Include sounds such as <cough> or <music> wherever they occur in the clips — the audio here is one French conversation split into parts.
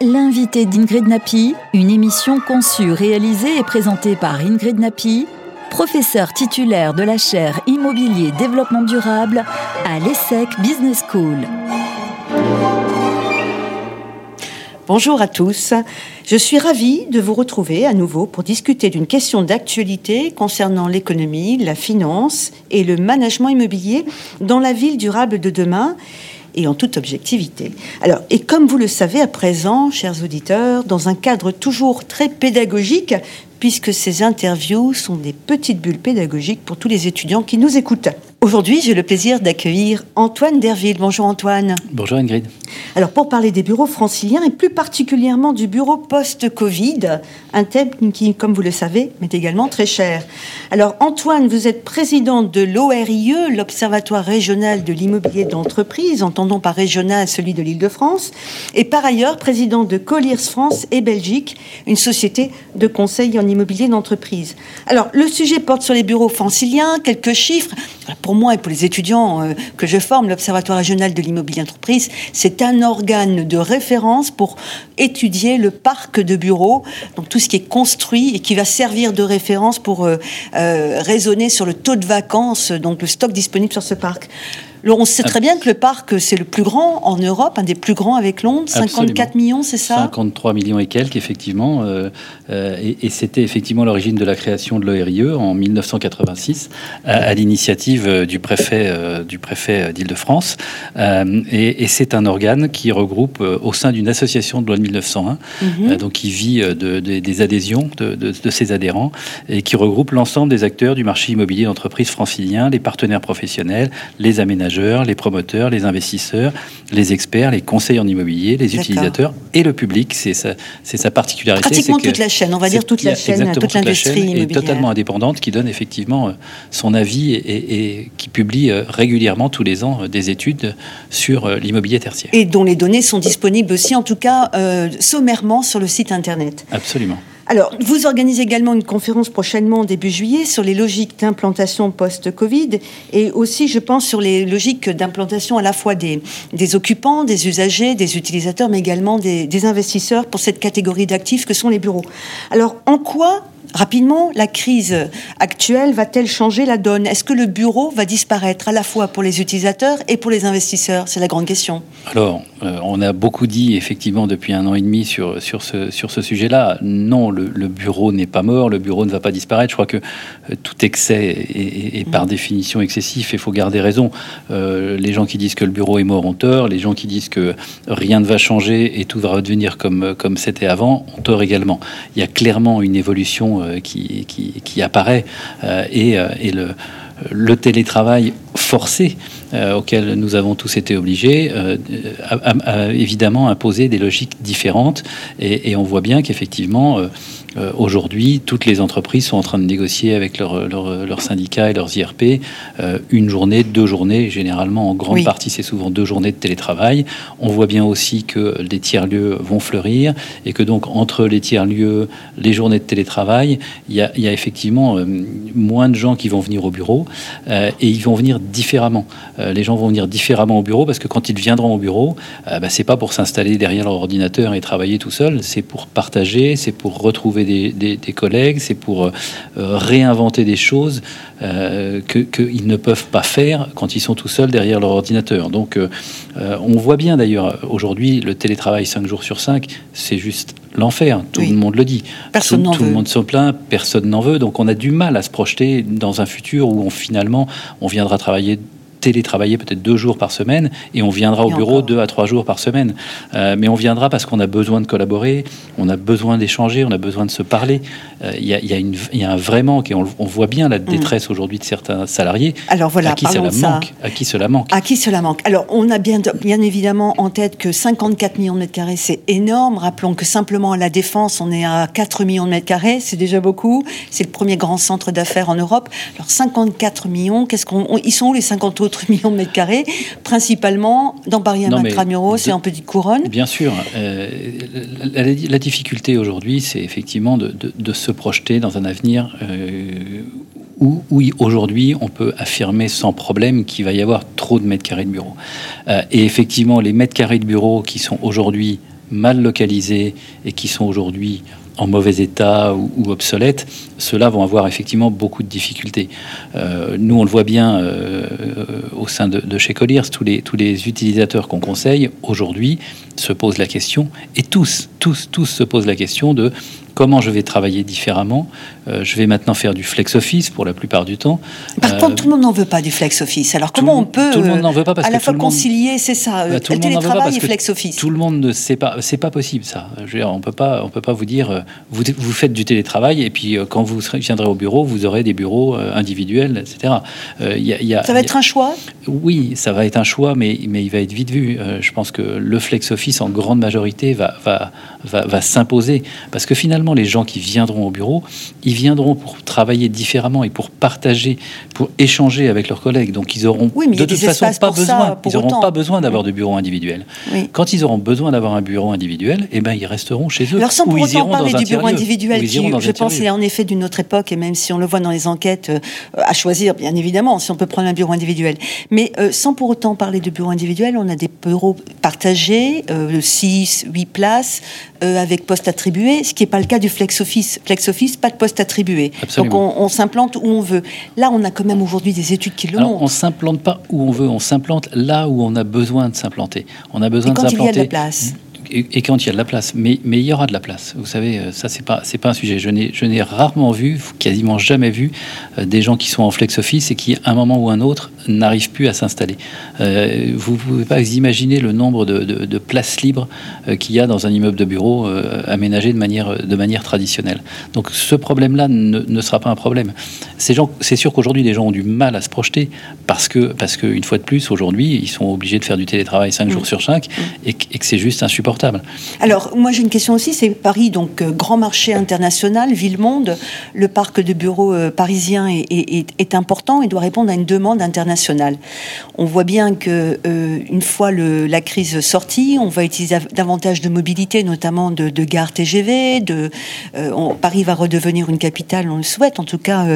L'invité d'Ingrid Napi, une émission conçue, réalisée et présentée par Ingrid Napi, professeure titulaire de la chaire Immobilier Développement Durable à l'ESSEC Business School. Bonjour à tous. Je suis ravie de vous retrouver à nouveau pour discuter d'une question d'actualité concernant l'économie, la finance et le management immobilier dans la ville durable de demain et en toute objectivité. Alors, et comme vous le savez à présent, chers auditeurs, dans un cadre toujours très pédagogique, puisque ces interviews sont des petites bulles pédagogiques pour tous les étudiants qui nous écoutent. Aujourd'hui, j'ai le plaisir d'accueillir Antoine Derville. Bonjour Antoine. Bonjour Ingrid. Alors pour parler des bureaux franciliens et plus particulièrement du bureau post-Covid, un thème qui, comme vous le savez, m'est également très cher. Alors Antoine, vous êtes président de l'ORIE, l'Observatoire régional de l'immobilier d'entreprise, entendons par régional celui de l'Île-de-France, et par ailleurs président de Colliers France et Belgique, une société de conseil en immobilier d'entreprise. Alors le sujet porte sur les bureaux franciliens, quelques chiffres pour moi et pour les étudiants euh, que je forme, l'Observatoire régional de l'immobilier d'entreprise, c'est un organe de référence pour étudier le parc de bureaux, donc tout ce qui est construit et qui va servir de référence pour euh, euh, raisonner sur le taux de vacances, donc le stock disponible sur ce parc on sait très bien que le parc, c'est le plus grand en Europe, un des plus grands avec Londres, 54 millions, c'est ça? 53 millions et quelques, effectivement. Euh, euh, et, c'était effectivement l'origine de la création de l'ORIE en 1986, à, l'initiative euh, du préfet, du préfet d'Île-de-France. et, c'est un organe qui regroupe au sein d'une association de loi de 1901, mhm. donc qui vit de, des adhésions de, de, ses adhérents, et qui regroupe l'ensemble des acteurs du marché immobilier d'entreprise francilien, les partenaires professionnels, les aménageurs les promoteurs, les investisseurs, les experts, les conseillers en immobilier, les utilisateurs et le public. C'est sa, c'est sa particularité. Pratiquement toute la chaîne, on va dire toute la chaîne, toute l'industrie immobilière. Est totalement indépendante, qui donne effectivement euh, son avis et, qui publie euh, régulièrement tous les ans euh, des études sur l'immobilier tertiaire. Et dont les données sont disponibles aussi, en tout cas sommairement, sur le site internet. Absolument. Alors, vous organisez également une conférence prochainement début juillet sur les logiques d'implantation post-Covid et aussi, je pense, sur les logiques d'implantation à la fois des, des, occupants, des usagers, des utilisateurs, mais également des, des investisseurs pour cette catégorie d'actifs que sont les bureaux. Alors, en quoi Rapidement, la crise actuelle va-t-elle changer la donne? Est-ce que le bureau va disparaître à la fois pour les utilisateurs et pour les investisseurs? C'est la grande question. Alors, euh, on a beaucoup dit effectivement depuis un an et demi sur, sur ce, sur ce sujet-là. Non, le, bureau n'est pas mort, le bureau ne va pas disparaître. Je crois que euh, tout excès est, par mm. définition excessif et il faut garder raison. Euh, les gens qui disent que le bureau est mort ont tort, les gens qui disent que rien ne va changer et tout va redevenir comme, comme c'était avant ont tort également. Il y a clairement une évolution euh, qui, apparaît euh, et, euh, et le, télétravail forcé auquel nous avons tous été obligés a, évidemment imposé des logiques différentes et, et on voit bien qu'effectivement euh, aujourd'hui, toutes les entreprises sont en train de négocier avec leurs leur, syndicats et leurs IRP euh, une journée, deux journées. Généralement, en grande partie, c'est souvent deux journées de télétravail. On voit bien aussi que les tiers-lieux vont fleurir et que donc entre les tiers-lieux, les journées de télétravail, il y a, effectivement euh, moins de gens qui vont venir au bureau et ils vont venir différemment. les gens vont venir différemment au bureau parce que quand ils viendront au bureau, bah, c'est pas pour s'installer derrière leur ordinateur et travailler tout seul, c'est pour partager, c'est pour retrouver des, collègues, c'est pour euh, réinventer des choses euh, qu'ils ne peuvent pas faire quand ils sont tout seuls derrière leur ordinateur. Donc euh, on voit bien d'ailleurs aujourd'hui le télétravail 5 jours sur 5, c'est juste l'enfer, tout le monde le dit. Personne tout, tout le monde se plaint, personne n'en veut, donc on a du mal à se projeter dans un futur où on, finalement on viendra travailler télétravailler peut-être deux jours par semaine et on viendra au bureau deux à trois jours par semaine. Euh, mais on viendra parce qu'on a besoin de collaborer, on a besoin d'échanger, on a besoin de se parler. Euh, il y, a, y, a un vrai manque et on, voit bien la mm. détresse aujourd'hui de certains salariés. Alors voilà, à qui cela manque À qui cela manque À qui cela manque Alors on a bien, bien évidemment en tête que 54 millions de mètres carrés, c'est énorme. Rappelons que simplement à la Défense, on est à 4 millions de mètres carrés, c'est déjà beaucoup. C'est le premier grand centre d'affaires en Europe. Alors 54 millions, qu'est-ce qu'on, ils sont où les 50 autres <laughs> millions de mètres carrés, principalement dans Paris Intramuros et en Petite Couronne. Bien sûr. Euh, la, difficulté aujourd'hui, c'est effectivement de, se projeter dans un avenir euh, où, aujourd'hui on peut affirmer sans problème qu'il va y avoir trop de mètres carrés de bureaux. Euh, et effectivement, les mètres carrés de bureaux qui sont aujourd'hui mal localisés et qui sont aujourd'hui en mauvais état ou, obsolètes, ceux-là vont avoir effectivement beaucoup de difficultés. Euh, nous, on le voit bien euh, au sein de, chez Colliers, tous les utilisateurs qu'on conseille aujourd'hui se posent la question, et tous, tous, tous se posent la question de comment je vais travailler différemment. Euh, je vais maintenant faire du flex office pour la plupart du temps. Par contre, tout le monde n'en veut pas du flex office. Alors comment on peut tout le monde n'en veut pas parce à la fois concilier, c'est ça, bah, le télétravail et flex office? Tout le monde ne sait pas, c'est pas possible ça. Je veux dire, on peut pas, on peut pas vous dire, vous, vous faites du télétravail et puis quand vous viendrez au bureau, vous aurez des bureaux individuels, etc. y a, ça va être un choix? Oui, ça va être un choix, mais, mais il va être vite vu. je pense que le flex office en grande majorité va, va, va, va s'imposer parce que finalement les gens qui viendront au bureau, ils viendront pour travailler différemment et pour partager, pour échanger avec leurs collègues. Donc ils auront de toute façon pas besoin, ils n'auront pas besoin d'avoir de bureau individuel. Quand ils auront besoin d'avoir un bureau individuel, eh ben ils resteront chez eux. Alors sans pour autant parler du bureau individuel, qui, je pense, est en effet d'une autre époque, et même si on le voit dans les enquêtes, euh, à choisir, bien évidemment, si on peut prendre un bureau individuel. Mais euh, sans pour autant parler de bureau individuel, on a des bureaux partagés, 6, euh, 8 places, avec poste attribué, ce qui n'est pas le cas du flex office. Flex office, pas de poste attribué. Donc on, s'implante où on veut. Là, on a quand même aujourd'hui des études qui le montrent. On s'implante pas où on veut, on s'implante là où on a besoin de s'implanter. On a besoin de s'implanter. il y a de la place et, quand il y a de la place. Mais, mais il y aura de la place. Vous savez, euh, ça, c'est pas, c'est pas un sujet. Je n'ai, je n'ai rarement vu, quasiment jamais vu, euh, des gens qui sont en flex office et qui, à un moment ou un autre, n'arrivent plus à s'installer. Euh, vous ne pouvez pas imaginer le nombre de, de, places libres qu'il y a dans un immeuble de bureau aménagé de manière, de manière traditionnelle. Donc ce problème-là ne, ne, sera pas un problème. Ces gens, c'est sûr qu'aujourd'hui, les gens ont du mal à se projeter parce que, parce que une fois de plus, aujourd'hui, ils sont obligés de faire du télétravail 5 jours mmh. sur 5 et, et que c'est juste insupportable alors, moi j'ai une question aussi, c'est Paris, donc euh, grand marché international, ville-monde, le parc de bureaux euh, parisien est, important et doit répondre à une demande internationale. On voit bien que euh, une fois la crise sortie, on va utiliser davantage de mobilité, notamment de, de gares TGV. De, Paris va redevenir une capitale, on le souhaite, en tout cas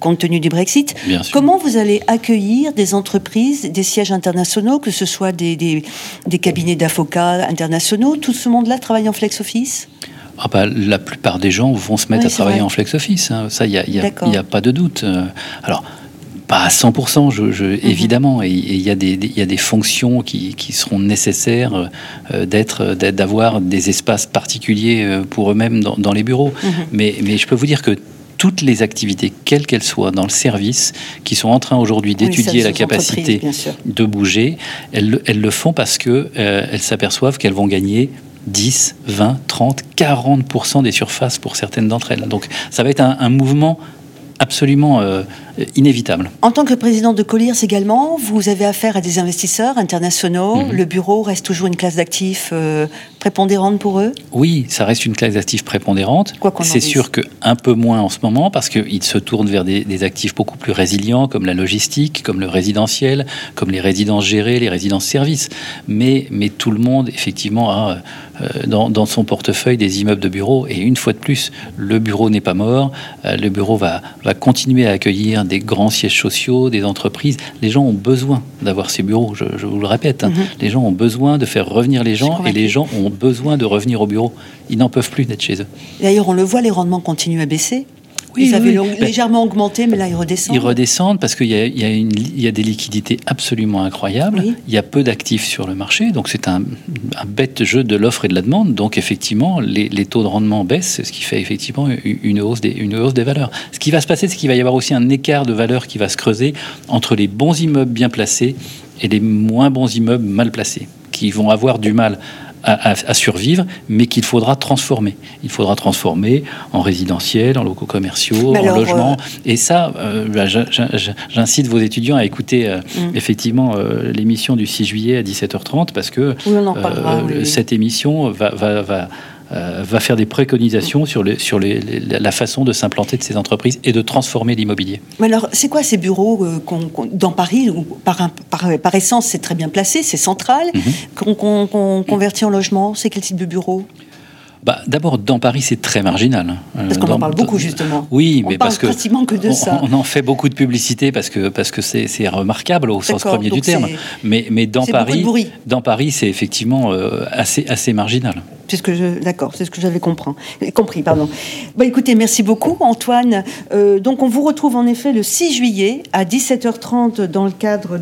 compte tenu du Brexit. Comment vous allez accueillir des entreprises, des sièges internationaux, que ce soit des, des cabinets d'avocats internationaux? Tout ce monde-là travaille en flex office? Ah bah, la plupart des gens vont se mettre à travailler en flex office. Hein. Ça, il n'y a, a, pas de doute. Euh, alors, pas à 100%, je, mhm. évidemment, et il y, a des, y a des fonctions qui, qui seront nécessaires euh, d'être, d'avoir des espaces particuliers euh, pour eux-mêmes dans, dans, les bureaux. Mhm. mais, mais je peux vous dire que toutes les activités, quelles qu'elles soient, dans le service, qui sont en train aujourd'hui d'étudier la capacité de bouger, elles, elles, le font parce qu'elles euh, elles s'aperçoivent qu'elles vont gagner 10, 20, 30, 40% des surfaces pour certaines d'entre elles. Donc ça va être un, un mouvement absolument euh, inévitable. En tant que président de Colliers également, vous avez affaire à des investisseurs internationaux. Mhm. Le bureau reste toujours une classe d'actifs euh, prépondérante pour eux? Oui, ça reste une classe d'actifs prépondérante. C'est sûr qu'un peu moins en ce moment parce qu'ils se tournent vers des, des, actifs beaucoup plus résilients comme la logistique, comme le résidentiel, comme les résidences gérées, les résidences services. Mais, mais tout le monde, effectivement, a euh, dans, dans, son portefeuille des immeubles de bureaux. Et une fois de plus, le bureau n'est pas mort. le bureau va, va continuer à accueillir des grands sièges sociaux, des entreprises. Les gens ont besoin d'avoir ces bureaux, je, vous le répète. Hein. Mhm. Les gens ont besoin de faire revenir les gens et les gens ont besoin de revenir au bureau. Ils n'en peuvent plus d'être chez eux. D'ailleurs, on le voit, les rendements continuent à baisser. Ils avaient légèrement augmenté, mais là, ils redescendent. Ils redescendent parce qu'il y, y, a des liquidités absolument incroyables. Il y a peu d'actifs sur le marché, donc c'est un, bête jeu de l'offre et de la demande. Donc effectivement, les, taux de rendement baissent, ce qui fait effectivement une hausse, des, une hausse des valeurs. Ce qui va se passer, c'est qu'il va y avoir aussi un écart de valeur qui va se creuser entre les bons immeubles bien placés et les moins bons immeubles mal placés, qui vont avoir du mal à, survivre, mais qu'il faudra transformer. Il faudra transformer en résidentiel, en locaux commerciaux, en logement. Euh, Et ça, euh, bah, j'incite vos étudiants à écouter euh, mm. effectivement l'émission du 6 juillet à 17h30 parce que cette émission va, va, va euh, va faire des préconisations sur, sur la façon de s'implanter de ces entreprises et de transformer l'immobilier. alors, c'est quoi ces bureaux euh, dans Paris où par, par, essence, c'est très bien placé, c'est central, mhm. qu'on convertit en logement C'est quel type de bureau? Bah, D'abord, dans Paris, c'est très marginal. Parce qu'on en parle beaucoup, justement. Oui, on mais parle parce que. pratiquement que de ça. On en fait beaucoup de publicité parce que parce que c'est remarquable au sens premier du terme. Mais, mais dans, Paris, dans Paris, c'est effectivement euh, assez, assez marginal. C'est ce que je, d'accord, c'est ce que j'avais compris. Compris, pardon. Bah, écoutez, merci beaucoup, Antoine. Euh, donc, on vous retrouve en effet le 6 juillet à 17h30 dans le cadre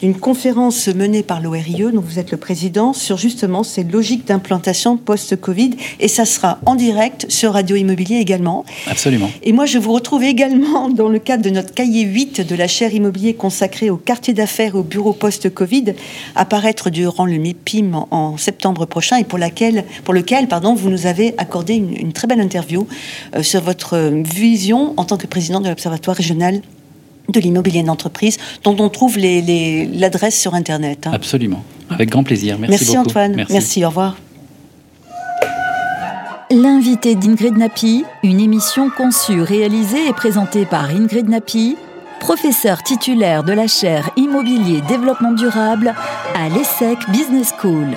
d'une conférence menée par l'ORIE, dont vous êtes le président, sur justement ces logiques d'implantation post-Covid. Et ça sera en direct sur Radio Immobilier également. Absolument. Et moi, je vous retrouve également dans le cadre de notre cahier 8 de la chaire immobilier consacrée au quartier d'affaires et au bureau post-Covid, apparaître durant le MIPIM en, en septembre prochain et pour laquelle pour lequel pardon, vous nous avez accordé une, très belle interview euh, sur votre vision en tant que président de l'Observatoire régional de l'immobilier d'entreprise, dont on trouve l'adresse sur Internet. Hein. Absolument, avec grand plaisir. Merci, Merci beaucoup. Antoine. Merci. Merci, au revoir. L'invité d'Ingrid Napi, une émission conçue, réalisée et présentée par Ingrid Napi, professeur titulaire de la chaire Immobilier Développement Durable à l'ESSEC Business School.